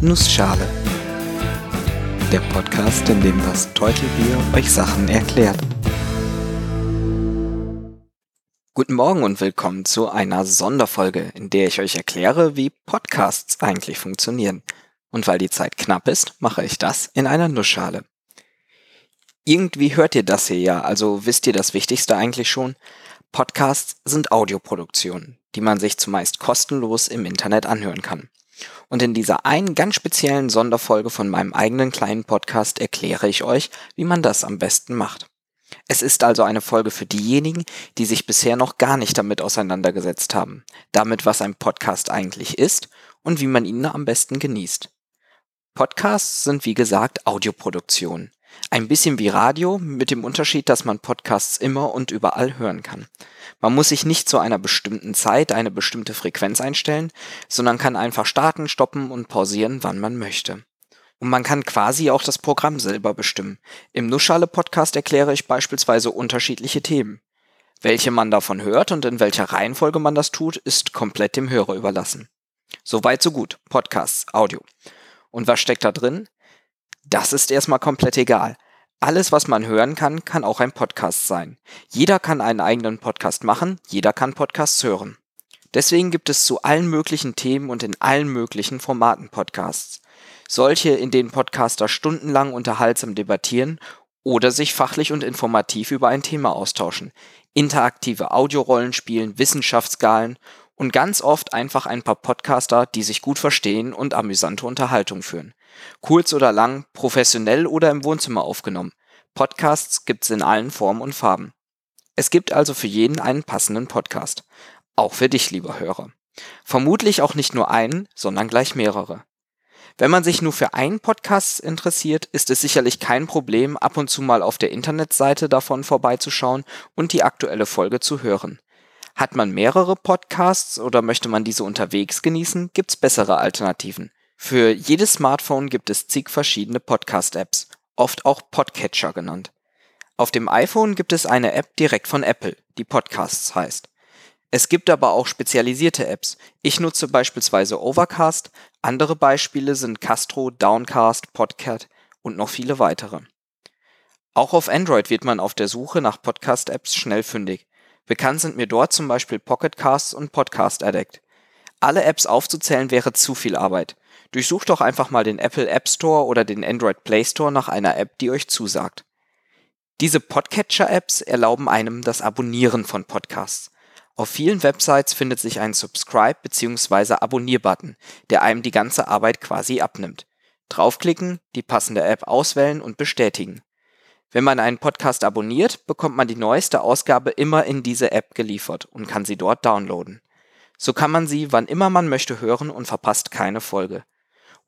Nussschale. Der Podcast, in dem das Teutelbier euch Sachen erklärt. Guten Morgen und willkommen zu einer Sonderfolge, in der ich euch erkläre, wie Podcasts eigentlich funktionieren. Und weil die Zeit knapp ist, mache ich das in einer Nussschale. Irgendwie hört ihr das hier ja, also wisst ihr das Wichtigste eigentlich schon. Podcasts sind Audioproduktionen, die man sich zumeist kostenlos im Internet anhören kann. Und in dieser einen ganz speziellen Sonderfolge von meinem eigenen kleinen Podcast erkläre ich euch, wie man das am besten macht. Es ist also eine Folge für diejenigen, die sich bisher noch gar nicht damit auseinandergesetzt haben, damit was ein Podcast eigentlich ist und wie man ihn am besten genießt. Podcasts sind wie gesagt Audioproduktionen. Ein bisschen wie Radio, mit dem Unterschied, dass man Podcasts immer und überall hören kann. Man muss sich nicht zu einer bestimmten Zeit eine bestimmte Frequenz einstellen, sondern kann einfach starten, stoppen und pausieren, wann man möchte. Und man kann quasi auch das Programm selber bestimmen. Im Nuschale-Podcast erkläre ich beispielsweise unterschiedliche Themen. Welche man davon hört und in welcher Reihenfolge man das tut, ist komplett dem Hörer überlassen. Soweit so gut. Podcasts, Audio. Und was steckt da drin? Das ist erstmal komplett egal. Alles, was man hören kann, kann auch ein Podcast sein. Jeder kann einen eigenen Podcast machen, jeder kann Podcasts hören. Deswegen gibt es zu allen möglichen Themen und in allen möglichen Formaten Podcasts. Solche, in denen Podcaster stundenlang unterhaltsam debattieren oder sich fachlich und informativ über ein Thema austauschen. Interaktive Audiorollen spielen, Wissenschaftsskalen und ganz oft einfach ein paar Podcaster, die sich gut verstehen und amüsante Unterhaltung führen. Kurz oder lang, professionell oder im Wohnzimmer aufgenommen. Podcasts gibt's in allen Formen und Farben. Es gibt also für jeden einen passenden Podcast. Auch für dich, lieber Hörer. Vermutlich auch nicht nur einen, sondern gleich mehrere. Wenn man sich nur für einen Podcast interessiert, ist es sicherlich kein Problem, ab und zu mal auf der Internetseite davon vorbeizuschauen und die aktuelle Folge zu hören. Hat man mehrere Podcasts oder möchte man diese unterwegs genießen, gibt's bessere Alternativen. Für jedes Smartphone gibt es zig verschiedene Podcast-Apps, oft auch Podcatcher genannt. Auf dem iPhone gibt es eine App direkt von Apple, die Podcasts heißt. Es gibt aber auch spezialisierte Apps. Ich nutze beispielsweise Overcast, andere Beispiele sind Castro, Downcast, Podcat und noch viele weitere. Auch auf Android wird man auf der Suche nach Podcast-Apps schnell fündig. Bekannt sind mir dort zum Beispiel Pocketcasts und Podcast Addict. Alle Apps aufzuzählen wäre zu viel Arbeit. Durchsucht doch einfach mal den Apple App Store oder den Android Play Store nach einer App, die euch zusagt. Diese Podcatcher-Apps erlauben einem das Abonnieren von Podcasts. Auf vielen Websites findet sich ein Subscribe- bzw. Abonnier-Button, der einem die ganze Arbeit quasi abnimmt. Draufklicken, die passende App auswählen und bestätigen. Wenn man einen Podcast abonniert, bekommt man die neueste Ausgabe immer in diese App geliefert und kann sie dort downloaden. So kann man sie, wann immer man möchte, hören und verpasst keine Folge.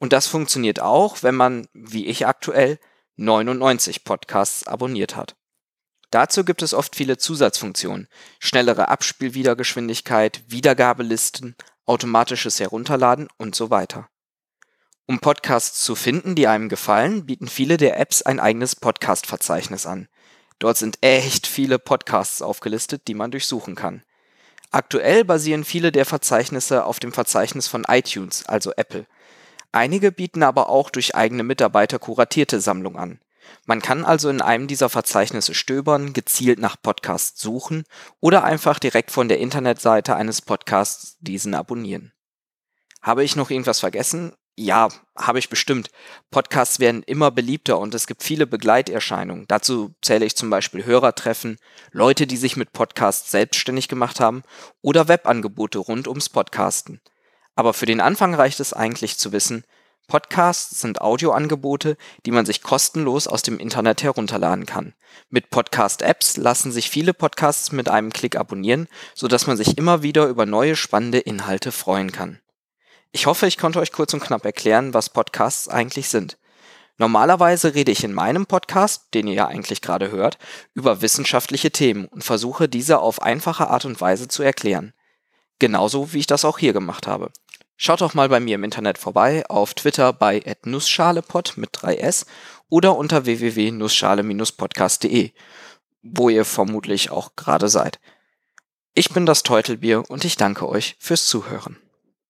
Und das funktioniert auch, wenn man, wie ich aktuell, 99 Podcasts abonniert hat. Dazu gibt es oft viele Zusatzfunktionen, schnellere Abspielwiedergeschwindigkeit, Wiedergabelisten, automatisches Herunterladen und so weiter. Um Podcasts zu finden, die einem gefallen, bieten viele der Apps ein eigenes Podcast-Verzeichnis an. Dort sind echt viele Podcasts aufgelistet, die man durchsuchen kann. Aktuell basieren viele der Verzeichnisse auf dem Verzeichnis von iTunes, also Apple. Einige bieten aber auch durch eigene Mitarbeiter kuratierte Sammlung an. Man kann also in einem dieser Verzeichnisse stöbern, gezielt nach Podcasts suchen oder einfach direkt von der Internetseite eines Podcasts diesen abonnieren. Habe ich noch irgendwas vergessen? Ja, habe ich bestimmt. Podcasts werden immer beliebter und es gibt viele Begleiterscheinungen. Dazu zähle ich zum Beispiel Hörertreffen, Leute, die sich mit Podcasts selbstständig gemacht haben oder Webangebote rund ums Podcasten. Aber für den Anfang reicht es eigentlich zu wissen, Podcasts sind Audioangebote, die man sich kostenlos aus dem Internet herunterladen kann. Mit Podcast-Apps lassen sich viele Podcasts mit einem Klick abonnieren, sodass man sich immer wieder über neue spannende Inhalte freuen kann. Ich hoffe, ich konnte euch kurz und knapp erklären, was Podcasts eigentlich sind. Normalerweise rede ich in meinem Podcast, den ihr ja eigentlich gerade hört, über wissenschaftliche Themen und versuche diese auf einfache Art und Weise zu erklären. Genauso wie ich das auch hier gemacht habe. Schaut doch mal bei mir im Internet vorbei, auf Twitter bei nussschalepod mit 3s oder unter www.nussschale-podcast.de, wo ihr vermutlich auch gerade seid. Ich bin das Teutelbier und ich danke euch fürs Zuhören.